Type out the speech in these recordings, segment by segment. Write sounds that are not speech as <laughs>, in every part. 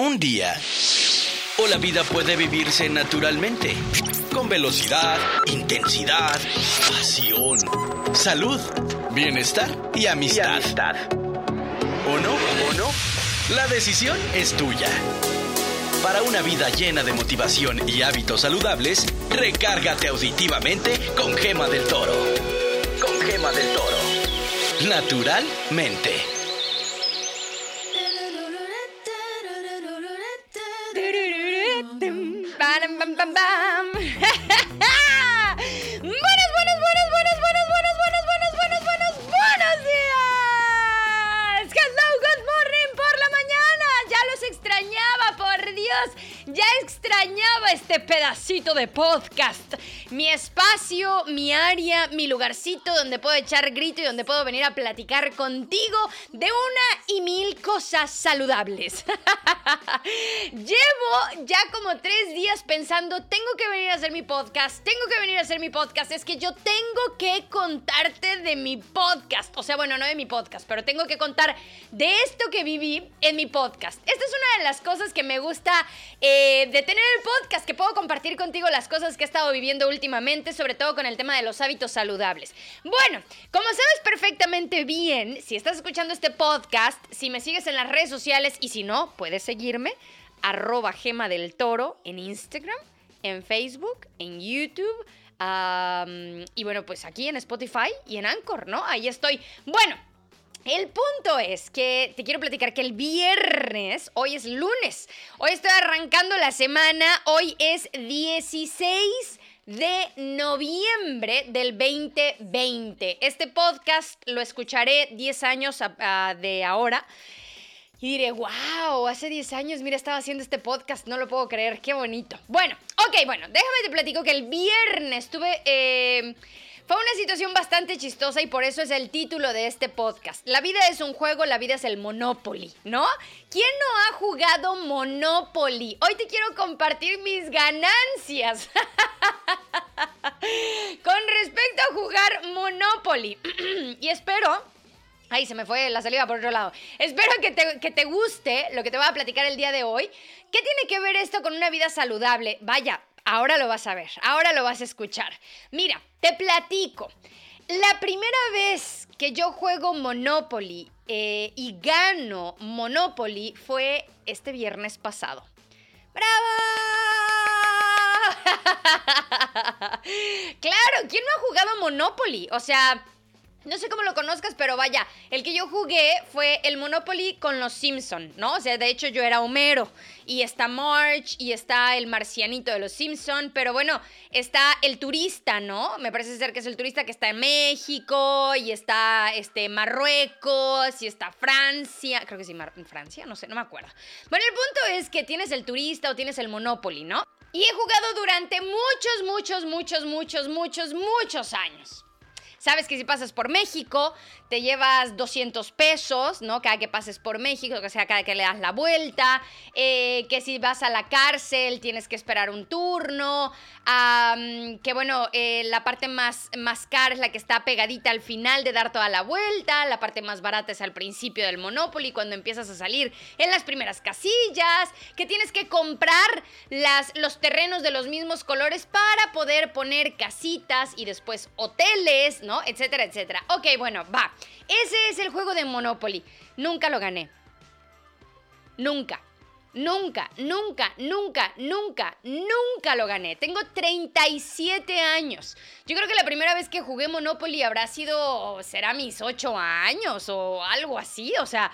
un día. O la vida puede vivirse naturalmente, con velocidad, intensidad, pasión, salud, bienestar y amistad. ¿O no? ¿O no? La decisión es tuya. Para una vida llena de motivación y hábitos saludables, recárgate auditivamente con Gema del Toro. Con Gema del Toro. Naturalmente. Ya extrañaba este pedacito de podcast. Mi espacio, mi área, mi lugarcito donde puedo echar grito y donde puedo venir a platicar contigo de una y mil cosas saludables. <laughs> Llevo ya como tres días pensando, tengo que venir a hacer mi podcast, tengo que venir a hacer mi podcast. Es que yo tengo que contarte de mi podcast. O sea, bueno, no de mi podcast, pero tengo que contar de esto que viví en mi podcast. Esta es una de las cosas que me gusta eh, de tener el podcast, que puedo compartir contigo las cosas que he estado viviendo últimamente, sobre todo con el tema de los hábitos saludables. Bueno, como sabes perfectamente bien, si estás escuchando este podcast, si me sigues en las redes sociales y si no, puedes seguirme, arroba gema del toro en Instagram, en Facebook, en YouTube. y bueno, pues aquí en Spotify y en Anchor, ¿no? Ahí estoy. Bueno, el punto es que te quiero platicar que el viernes, hoy es lunes, hoy estoy arrancando la semana, hoy es 16 de noviembre del 2020. Este podcast lo escucharé 10 años de ahora. Y diré, wow, hace 10 años, mira, estaba haciendo este podcast, no lo puedo creer, qué bonito. Bueno, ok, bueno, déjame te platico que el viernes tuve... Eh, fue una situación bastante chistosa y por eso es el título de este podcast. La vida es un juego, la vida es el Monopoly, ¿no? ¿Quién no ha jugado Monopoly? Hoy te quiero compartir mis ganancias <laughs> con respecto a jugar Monopoly. <clears throat> y espero Ay, se me fue la salida por otro lado. Espero que te, que te, guste lo que te voy a platicar el día de hoy. ¿Qué tiene que ver esto con una vida saludable? Vaya, Ahora lo vas a ver, ahora lo vas a escuchar. Mira, te platico. La primera vez que yo juego Monopoly eh, y gano Monopoly fue este viernes pasado. ¡Bravo! <laughs> claro, ¿quién no ha jugado Monopoly? O sea, no sé cómo lo conozcas, pero vaya, el que yo jugué fue el Monopoly con los Simpson, ¿no? O sea, de hecho yo era Homero y está March y está el marcianito de los Simpson, pero bueno, está el turista, ¿no? Me parece ser que es el turista que está en México y está este Marruecos y está Francia, creo que sí, Francia, no sé, no me acuerdo. Bueno, el punto es que tienes el turista o tienes el Monopoly, ¿no? Y he jugado durante muchos, muchos, muchos, muchos, muchos, muchos años. Sabes que si pasas por México, te llevas 200 pesos, ¿no? Cada que pases por México, o sea, cada que le das la vuelta. Eh, que si vas a la cárcel, tienes que esperar un turno. que bueno, eh, la parte más, más cara es la que está pegadita al final de dar toda la vuelta. La parte más barata es al principio del Monopoly, cuando empiezas a salir en las primeras casillas. Que tienes que comprar las, los terrenos de los mismos colores para poder poner casitas y después hoteles, ¿no? Etcétera, etcétera. Ok, bueno, va. Ese es el juego de Monopoly. Nunca lo gané. Nunca. Nunca, nunca, nunca, nunca, nunca lo gané. Tengo 37 años. Yo creo que la primera vez que jugué Monopoly habrá sido, será mis 8 años o algo así. O sea,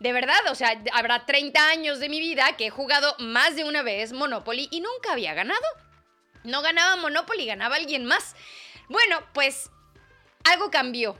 de verdad, o sea, habrá 30 años de mi vida que he jugado más de una vez Monopoly y nunca había ganado. No ganaba Monopoly, ganaba alguien más. Bueno, pues algo cambió.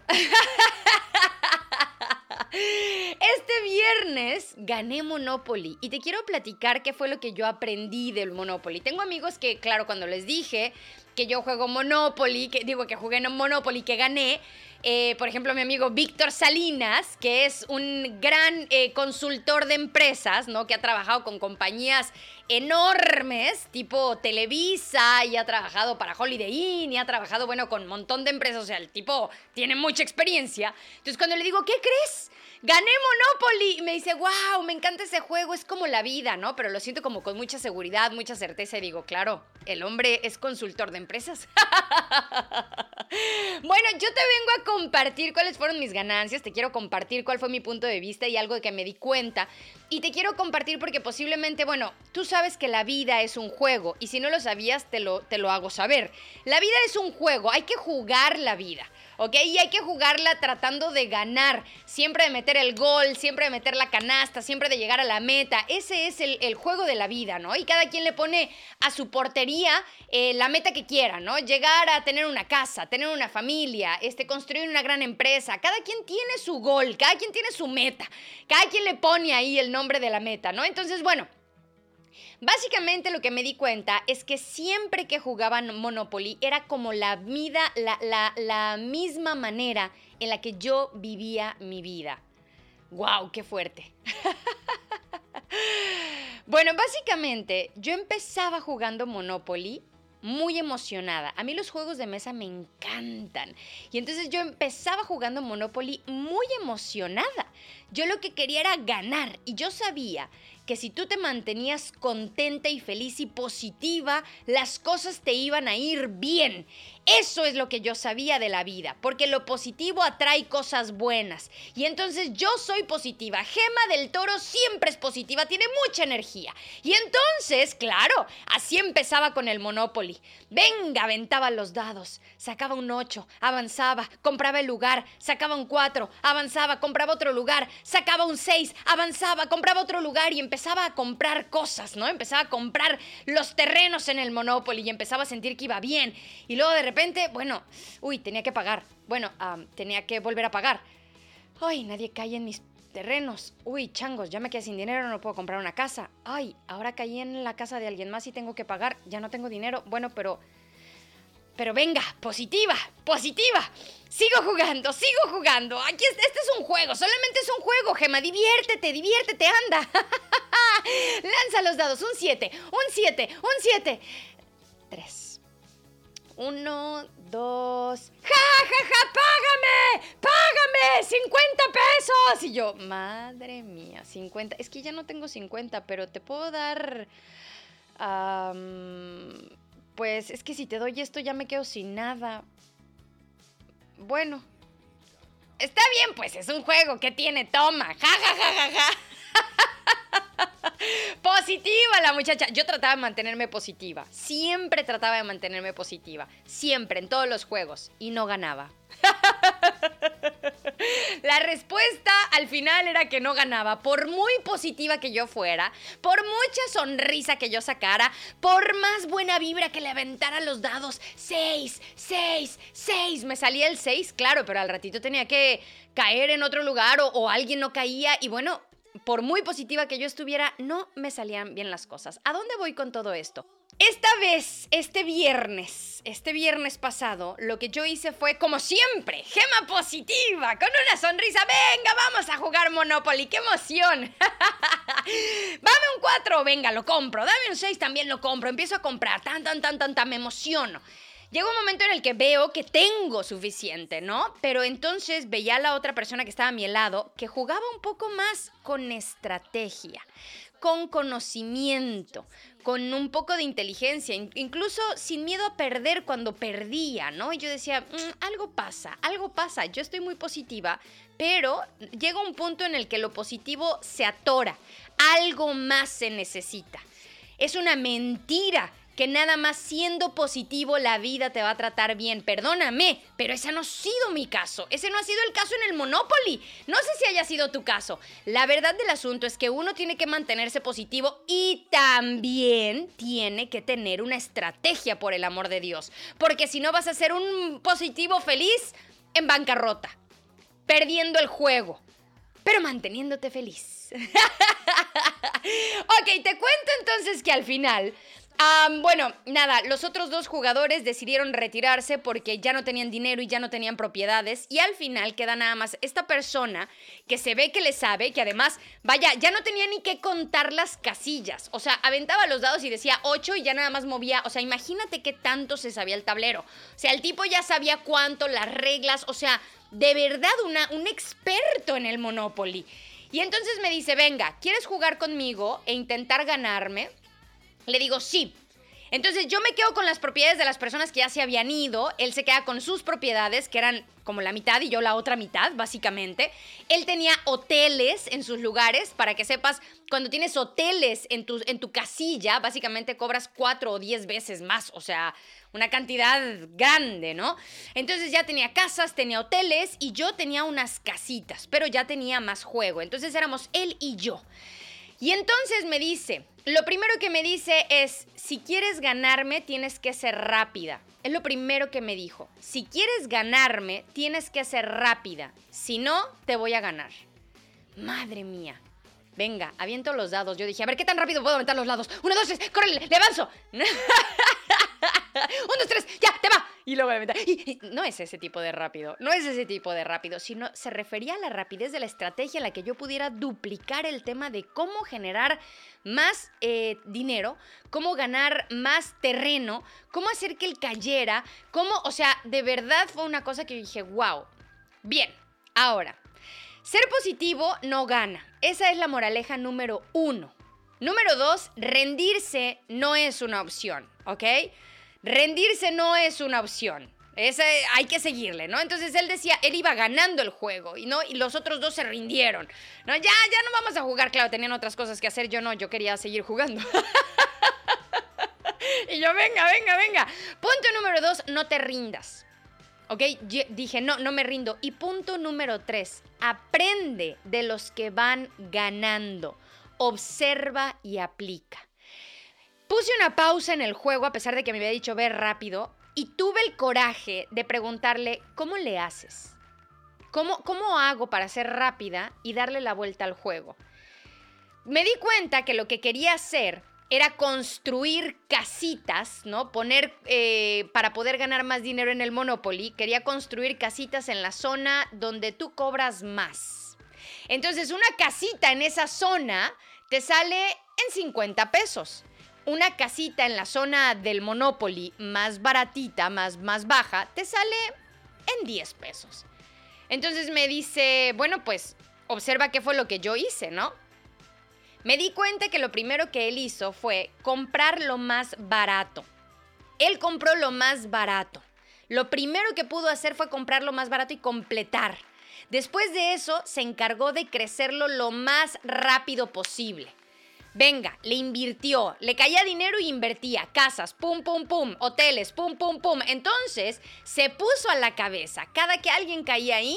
Este viernes gané Monopoly y te quiero platicar qué fue lo que yo aprendí del Monopoly. Tengo amigos que, claro, cuando les dije que yo juego Monopoly, que digo que jugué en Monopoly, que gané, eh, por ejemplo, mi amigo Víctor Salinas, que es un gran eh, consultor de empresas, ¿no? Que ha trabajado con compañías enormes, tipo Televisa, y ha trabajado para Holiday Inn, y ha trabajado, bueno, con un montón de empresas, o sea, el tipo tiene mucha experiencia. Entonces, cuando le digo, ¿qué crees? Gané Monopoly. Y me dice, wow, me encanta ese juego, es como la vida, ¿no? Pero lo siento como con mucha seguridad, mucha certeza y digo, claro, el hombre es consultor de empresas. <laughs> bueno, yo te vengo a compartir cuáles fueron mis ganancias, te quiero compartir cuál fue mi punto de vista y algo de que me di cuenta. Y te quiero compartir porque posiblemente, bueno, tú sabes que la vida es un juego y si no lo sabías, te lo, te lo hago saber. La vida es un juego, hay que jugar la vida. ¿ok? Y hay que jugarla tratando de ganar, siempre de meter el gol, siempre de meter la canasta, siempre de llegar a la meta. Ese es el, juego de la vida, ¿no? Y cada quien le pone a su portería eh, la meta que quiera, ¿no? Llegar a tener una casa, tener una familia, este, construir una gran empresa. Cada quien tiene su gol, cada quien tiene su meta, cada quien le pone ahí el nombre de la meta, ¿no? Entonces, bueno. Básicamente lo que me di cuenta es que siempre que jugaban Monopoly era como la vida, la, misma manera en la que yo vivía mi vida. ¡Wow! ¡Qué fuerte! <laughs> bueno, básicamente yo empezaba jugando Monopoly muy emocionada. A mí los juegos de mesa me encantan. Y entonces yo empezaba jugando Monopoly muy emocionada. Yo lo que quería era ganar y yo sabía que si tú te mantenías contenta y feliz y positiva, las cosas te iban a ir bien. Eso es lo que yo sabía de la vida, porque lo positivo atrae cosas buenas. Y entonces yo soy positiva. Gema del Toro siempre es positiva, tiene mucha energía. Y entonces, claro, así empezaba con el Monopoly. Venga, aventaba los dados, sacaba un 8, avanzaba, compraba el lugar, sacaba un 4, avanzaba, compraba otro lugar, sacaba un 6, avanzaba, compraba otro lugar y empezaba a comprar cosas, ¿no? Empezaba a comprar los terrenos en el Monopoly y empezaba a sentir que iba bien. Y luego de repente, bueno, uy, tenía que pagar. Bueno, tenía que volver a pagar. Ay, nadie cae en mis terrenos. Uy, changos, ya me quedé sin dinero, no puedo comprar una casa. Ay, ahora caí en la casa de alguien más y tengo que pagar, ya no tengo dinero. Bueno, pero... Pero venga, positiva, positiva. Sigo jugando, sigo jugando. Aquí este es un juego, solamente es un juego, Gema. Diviértete, diviértete, anda. <laughs> Lanza los dados. Un 7, un 7, un 7. 3. 1, 2. ¡Ja, ja, ja! ¡Págame! ¡Págame! ¡50 pesos! Y yo, madre mía, 50. Es que ya no tengo 50, pero te puedo dar. Pues es que si te doy esto ya me quedo sin nada. Bueno. Está bien, pues es un juego. ¿Qué tiene? Toma. Ja, ja, ja, ja, ja. <laughs> Positiva la muchacha. Yo trataba de mantenerme positiva. Siempre trataba de mantenerme positiva. Siempre, en todos los juegos. Y no ganaba. <laughs> La respuesta al final era que no ganaba. Por muy positiva que yo fuera, por mucha sonrisa que yo sacara, por más buena vibra que le aventara los dados. Seis, seis, seis. Me salía el seis, claro, pero al ratito tenía que caer en otro lugar o, o alguien no caía. Y bueno, por muy positiva que yo estuviera, no me salían bien las cosas. ¿A dónde voy con todo esto? Esta vez, este viernes, este viernes pasado, lo que yo hice fue, como siempre, gema positiva, con una sonrisa. Venga, vamos a jugar Monopoly, qué emoción. <laughs> Dame un 4, venga, lo compro. Dame un 6, también lo compro. Empiezo a comprar, tan, tan, tan, tan, tan, me emociono. Llega un momento en el que veo que tengo suficiente, ¿no? Pero entonces veía a la otra persona que estaba a mi lado que jugaba un poco más con estrategia, con conocimiento, con un poco de inteligencia, incluso sin miedo a perder cuando perdía, ¿no? Y yo decía, mm, algo pasa, algo pasa, yo estoy muy positiva, pero llega un punto en el que lo positivo se atora, algo más se necesita. Es una mentira que nada más siendo positivo la vida te va a tratar bien. Perdóname, pero ese no ha sido mi caso. Ese no ha sido el caso en el Monopoly. No sé si haya sido tu caso. La verdad del asunto es que uno tiene que mantenerse positivo y también tiene que tener una estrategia por el amor de Dios. Porque si no vas a ser un positivo feliz en bancarrota, perdiendo el juego, pero manteniéndote feliz. <laughs> ok, te cuento entonces que al final bueno, nada, los otros dos jugadores decidieron retirarse porque ya no tenían dinero y ya no tenían propiedades. Y al final queda nada más esta persona que se ve que le sabe, que además, vaya, ya no tenía ni que contar las casillas. O sea, aventaba los dados y decía 8 y ya nada más movía. O sea, imagínate qué tanto se sabía el tablero. O sea, el tipo ya sabía cuánto, las reglas. O sea, de verdad una, un experto en el Monopoly. Y entonces me dice, venga, ¿quieres jugar conmigo e intentar ganarme? Le digo, sí. Entonces yo me quedo con las propiedades de las personas que ya se habían ido, él se queda con sus propiedades, que eran como la mitad y yo la otra mitad, básicamente. Él tenía hoteles en sus lugares, para que sepas, cuando tienes hoteles en tu, en tu casilla, básicamente cobras cuatro o diez veces más, o sea, una cantidad grande, ¿no? Entonces ya tenía casas, tenía hoteles y yo tenía unas casitas, pero ya tenía más juego. Entonces éramos él y yo. Y entonces me dice, lo primero que me dice es, si quieres ganarme, tienes que ser rápida. Es lo primero que me dijo. Si quieres ganarme, tienes que ser rápida. Si no, te voy a ganar. Madre mía. Venga, aviento los dados. Yo dije, a ver, ¿qué tan rápido puedo aventar los dados? Uno, dos, tres, córrele, le avanzo. <laughs> Un, dos, tres, ya, te va. Y luego y, no es ese tipo de rápido, no es ese tipo de rápido, sino se refería a la rapidez de la estrategia en la que yo pudiera duplicar el tema de cómo generar más eh, dinero, cómo ganar más terreno, cómo hacer que él cayera, cómo, o sea, de verdad fue una cosa que yo dije, wow. Bien, ahora, ser positivo no gana. Esa es la moraleja número uno. Número dos, rendirse no es una opción, ¿ok? Rendirse no es una opción. Ese, hay que seguirle, ¿no? Entonces él decía, él iba ganando el juego y no y los otros dos se rindieron. No, ya, ya no vamos a jugar, claro, tenían otras cosas que hacer, yo no, yo quería seguir jugando. <laughs> y yo, venga, venga, venga. Punto número dos, no te rindas. ¿Ok? dije, no, no me rindo. Y punto número tres, aprende de los que van ganando. Observa y aplica. Puse una pausa en el juego a pesar de que me había dicho ver rápido y tuve el coraje de preguntarle, ¿cómo le haces? ¿Cómo, ¿Cómo hago para ser rápida y darle la vuelta al juego? Me di cuenta que lo que quería hacer era construir casitas, ¿no? Poner, eh, para poder ganar más dinero en el Monopoly, quería construir casitas en la zona donde tú cobras más. Entonces, una casita en esa zona te sale en 50 pesos una casita en la zona del Monopoly más baratita, más, más baja, te sale en 10 pesos. Entonces me dice, bueno, pues observa qué fue lo que yo hice, ¿no? Me di cuenta que lo primero que él hizo fue comprar lo más barato. Él compró lo más barato. Lo primero que pudo hacer fue comprar lo más barato y completar. Después de eso, se encargó de crecerlo lo más rápido posible. Venga, le invirtió, le caía dinero y invertía, casas, pum, pum, pum, hoteles, pum, pum, pum. Entonces se puso a la cabeza, cada que alguien caía ahí,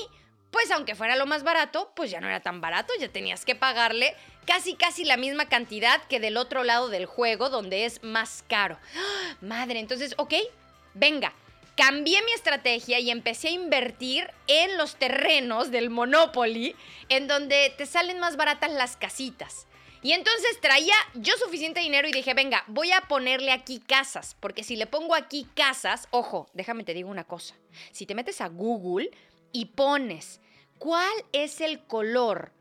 pues aunque fuera lo más barato, pues ya no era tan barato, ya tenías que pagarle casi, casi la misma cantidad que del otro lado del juego, donde es más caro. ¡Ah! Madre, entonces, ok, venga, cambié mi estrategia y empecé a invertir en los terrenos del Monopoly, en donde te salen más baratas las casitas. Y entonces traía yo suficiente dinero y dije, venga, voy a ponerle aquí casas, porque si le pongo aquí casas, ojo, déjame te digo una cosa, si te metes a Google y pones cuál es el color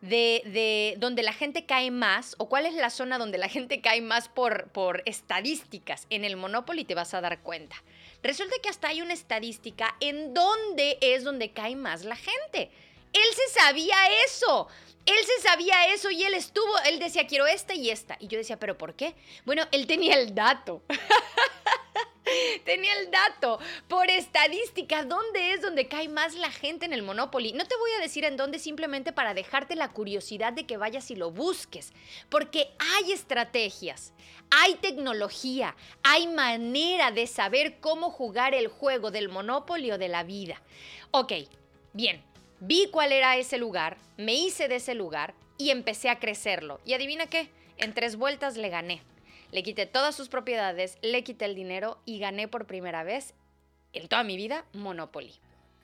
de, de, donde la gente cae más o cuál es la zona donde la gente cae más por, por estadísticas en el Monopoly, te vas a dar cuenta. Resulta que hasta hay una estadística en dónde es donde cae más la gente. Él se sabía eso él se sabía eso y él estuvo, él decía, quiero esta y esta. Y yo decía, ¿pero por qué? Bueno, él tenía el dato. <laughs> tenía el dato por estadística, ¿dónde es donde cae más la gente en el Monopoly? No te voy a decir en dónde simplemente para dejarte la curiosidad de que vayas y lo busques, porque hay estrategias, hay tecnología, hay manera de saber cómo jugar el juego del Monopoly o de la vida. Ok, bien, Vi cuál era ese lugar, me hice de ese lugar y empecé a crecerlo. Y adivina qué, en tres vueltas le gané. Le quité todas sus propiedades, le quité el dinero y gané por primera vez en toda mi vida Monopoly.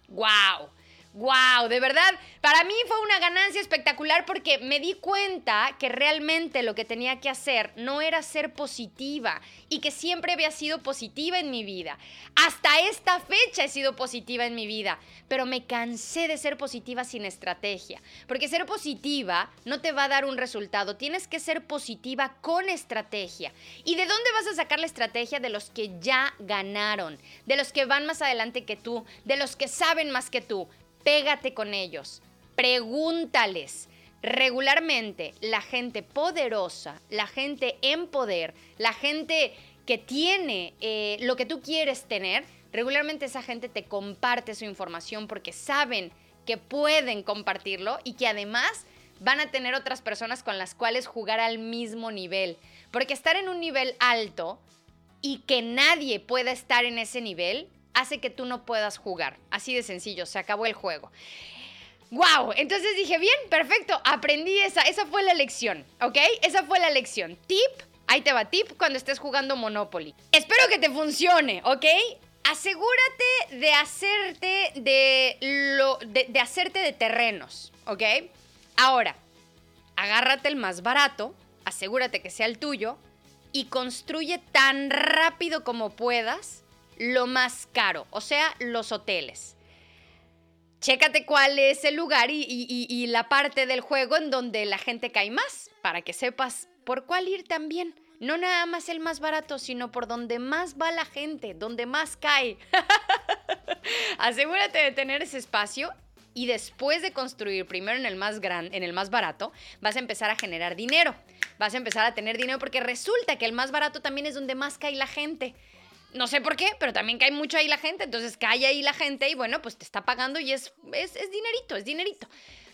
¡Wow! Wow, de verdad, para mí fue una ganancia espectacular porque me di cuenta que realmente lo que tenía que hacer no era ser positiva y que siempre había sido positiva en mi vida. Hasta esta fecha he sido positiva en mi vida, pero me cansé de ser positiva sin estrategia, porque ser positiva no te va a dar un resultado, tienes que ser positiva con estrategia. ¿Y de dónde vas a sacar la estrategia? De los que ya ganaron, de los que van más adelante que tú, de los que saben más que tú pégate con ellos, pregúntales. Regularmente la gente poderosa, la gente en poder, la gente que tiene eh, lo que tú quieres tener, regularmente esa gente te comparte su información porque saben que pueden compartirlo y que además van a tener otras personas con las cuales jugar al mismo nivel. Porque estar en un nivel alto y que nadie pueda estar en ese nivel hace que tú no puedas jugar. Así de sencillo, se acabó el juego. ¡Wow! Entonces dije, bien, perfecto, aprendí esa, esa fue la lección, ¿ok? Esa fue la lección. Tip, ahí te va tip cuando estés jugando Monopoly. Espero que te funcione, ¿ok? Asegúrate de hacerte de, lo, de, de hacerte de terrenos, ¿ok? Ahora, agárrate el más barato, asegúrate que sea el tuyo y construye tan rápido como puedas lo más caro, o sea, los hoteles. Chécate cuál es el lugar y, la parte del juego en donde la gente cae más, para que sepas por cuál ir también. No nada más el más barato, sino por donde más va la gente, donde más cae. <laughs> Asegúrate de tener ese espacio y después de construir primero en el más en el más barato, vas a empezar a generar dinero. Vas a empezar a tener dinero porque resulta que el más barato también es donde más cae la gente. No sé por qué, pero también cae mucho ahí la gente. Entonces cae ahí la gente y bueno, pues te está pagando y es, es, es dinerito, es dinerito.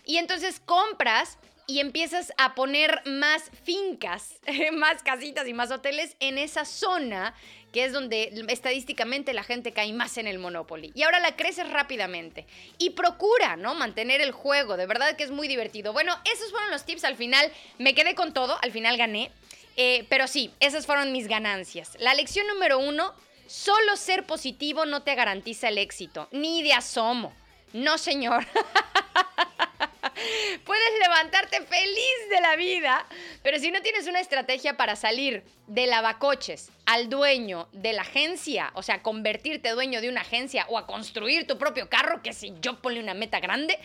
Y entonces compras y empiezas a poner más fincas, <laughs> más casitas y más hoteles en esa zona que es donde estadísticamente la gente cae más en el Monopoly. Y ahora la creces rápidamente. Y procura, ¿no? Mantener el juego. De verdad que es muy divertido. Bueno, esos fueron los tips. Al final me quedé con todo. Al final gané. Eh, pero sí, esas fueron mis ganancias. La lección número uno, Solo ser positivo no te garantiza el éxito, ni de asomo. No, señor. <laughs> Puedes levantarte feliz de la vida, pero si no tienes una estrategia para salir de lavacoches al dueño de la agencia, o sea, convertirte dueño de una agencia o a construir tu propio carro, que si yo ponle una meta grande,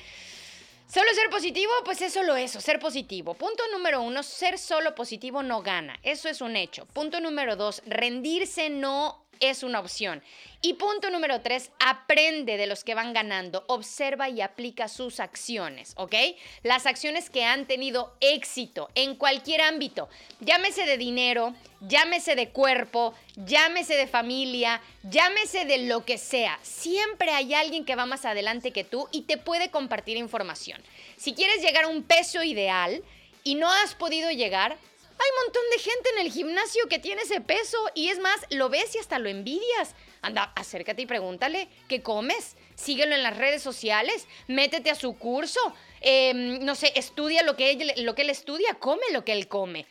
Solo ser positivo, pues es solo eso, ser positivo. Punto número uno, ser solo positivo no gana. Eso es un hecho. Punto número dos, rendirse no es una opción. Y punto número tres, aprende de los que van ganando, observa y aplica sus acciones, ¿ok? Las acciones que han tenido éxito en cualquier ámbito, llámese de dinero, llámese de cuerpo, llámese de familia, llámese de lo que sea. Siempre hay alguien que va más adelante que tú y te puede compartir información. Si quieres llegar a un peso ideal y no has podido llegar, hay un montón de gente en el gimnasio que tiene ese peso y es más, lo ves y hasta lo envidias. Anda, acércate y pregúntale qué comes. Síguelo en las redes sociales, métete a su curso, em, no sé, estudia lo que, él, lo que él estudia, come lo que él come.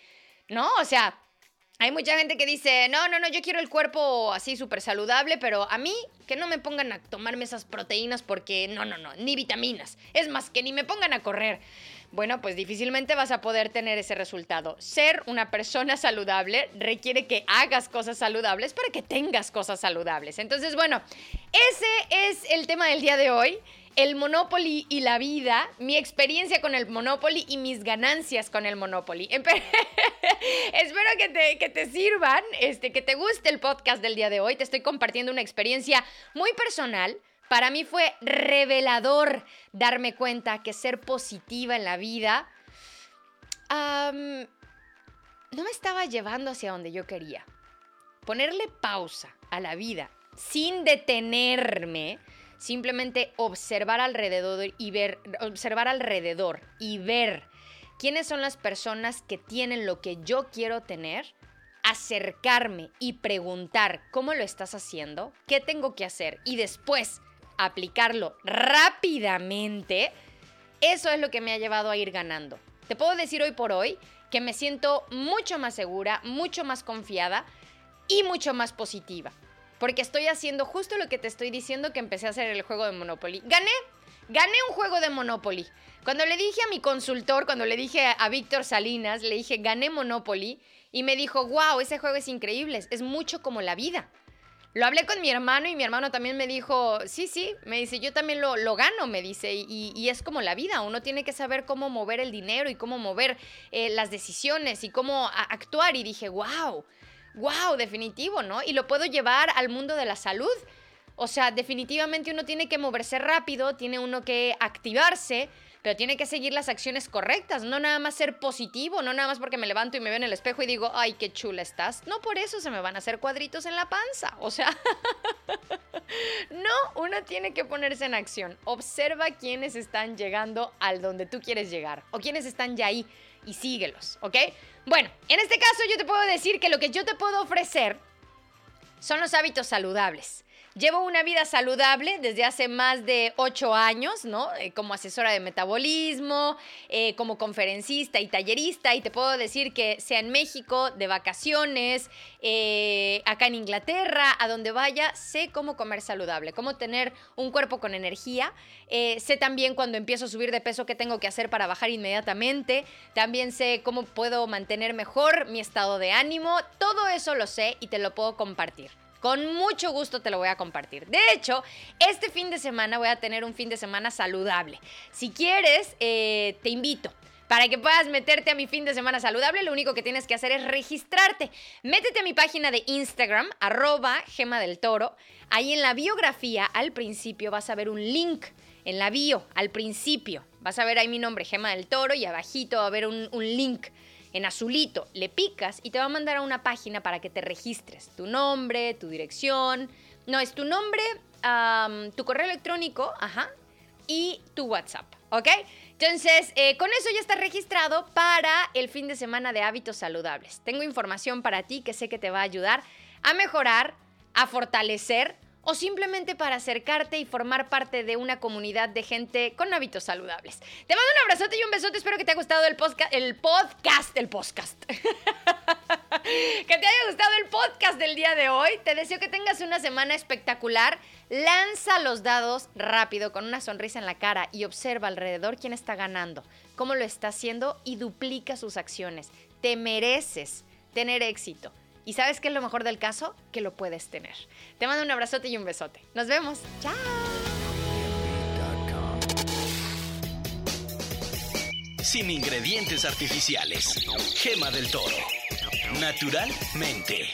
¿No? O sea, hay mucha gente que dice, no, no, no, yo quiero el cuerpo así súper saludable, pero a mí que no me pongan a tomarme esas proteínas porque no, no, no, ni vitaminas. Es más, que ni me pongan a correr bueno, pues difícilmente vas a poder tener ese resultado. Ser una persona saludable requiere que hagas cosas saludables para que tengas cosas saludables. Entonces, bueno, ese es el tema del día de hoy. El Monopoly y la vida, mi experiencia con el Monopoly y mis ganancias con el Monopoly. <laughs> Espero que te, que te sirvan, este, que te guste el podcast del día de hoy. Te estoy compartiendo una experiencia muy personal para mí fue revelador darme cuenta que ser positiva en la vida no me estaba llevando hacia donde yo quería. Ponerle pausa a la vida sin detenerme, simplemente observar alrededor y ver, observar alrededor y ver quiénes son las personas que tienen lo que yo quiero tener, acercarme y preguntar cómo lo estás haciendo, qué tengo que hacer y después aplicarlo rápidamente, eso es lo que me ha llevado a ir ganando. Te puedo decir hoy por hoy que me siento mucho más segura, mucho más confiada y mucho más positiva. Porque estoy haciendo justo lo que te estoy diciendo que empecé a hacer el juego de Monopoly. Gané, gané un juego de Monopoly. Cuando le dije a mi consultor, cuando le dije a Víctor Salinas, le dije, gané Monopoly, y me dijo, wow, ese juego es increíble, es mucho como la vida. Lo hablé con mi hermano y mi hermano también me dijo, sí, sí, me dice, yo también lo, lo gano, me dice, y, es como la vida, uno tiene que saber cómo mover el dinero y cómo mover eh, las decisiones y cómo actuar. Y dije, wow, wow, definitivo, ¿no? Y lo puedo llevar al mundo de la salud. O sea, definitivamente uno tiene que moverse rápido, tiene uno que activarse, pero tiene que seguir las acciones correctas, no nada más ser positivo, no nada más porque me levanto y me veo en el espejo y digo, ay, qué chula estás. No por eso se me van a hacer cuadritos en la panza, o sea, <laughs> no, uno tiene que ponerse en acción. Observa quiénes están llegando al donde tú quieres llegar o quiénes están ya ahí y síguelos, ¿ok? Bueno, en este caso yo te puedo decir que lo que yo te puedo ofrecer son los hábitos saludables. Llevo una vida saludable desde hace más de ocho años, ¿no? Eh, como asesora de metabolismo, eh, como conferencista y tallerista, y te puedo decir que sea en México, de vacaciones, eh, acá en Inglaterra, a donde vaya, sé cómo comer saludable, cómo tener un cuerpo con energía. sé también cuando empiezo a subir de peso qué tengo que hacer para bajar inmediatamente. También sé cómo puedo mantener mejor mi estado de ánimo. Todo eso lo sé y te lo puedo compartir. Con mucho gusto te lo voy a compartir. De hecho, este fin de semana voy a tener un fin de semana saludable. Si quieres, eh, te invito. Para que puedas meterte a mi fin de semana saludable, lo único que tienes que hacer es registrarte. Métete a mi página de Instagram, arroba gema del toro. Ahí en la biografía, al principio, vas a ver un link. En la bio, al principio, vas a ver ahí mi nombre, Gema del Toro, y abajito va a haber un, un link en azulito, le picas y te va a mandar a una página para que te registres. Tu nombre, tu dirección. No, es tu nombre, tu correo electrónico, ajá, y tu WhatsApp, ¿ok? Entonces, eh, con eso ya estás registrado para el fin de semana de hábitos saludables. Tengo información para ti que sé que te va a ayudar a mejorar, a fortalecer o simplemente para acercarte y formar parte de una comunidad de gente con hábitos saludables. Te mando un abrazote y un besote, espero que te haya gustado el, podcast, el podcast, el podcast. <laughs> que te haya gustado el podcast del día de hoy. Te deseo que tengas una semana espectacular. Lanza los dados rápido con una sonrisa en la cara y observa alrededor quién está ganando, cómo lo está haciendo y duplica sus acciones. Te mereces tener éxito. ¿Y sabes qué es lo mejor del caso? Que lo puedes tener. Te mando un abrazote y un besote. Nos vemos. Chao. Sin ingredientes artificiales. Gema del toro. Naturalmente.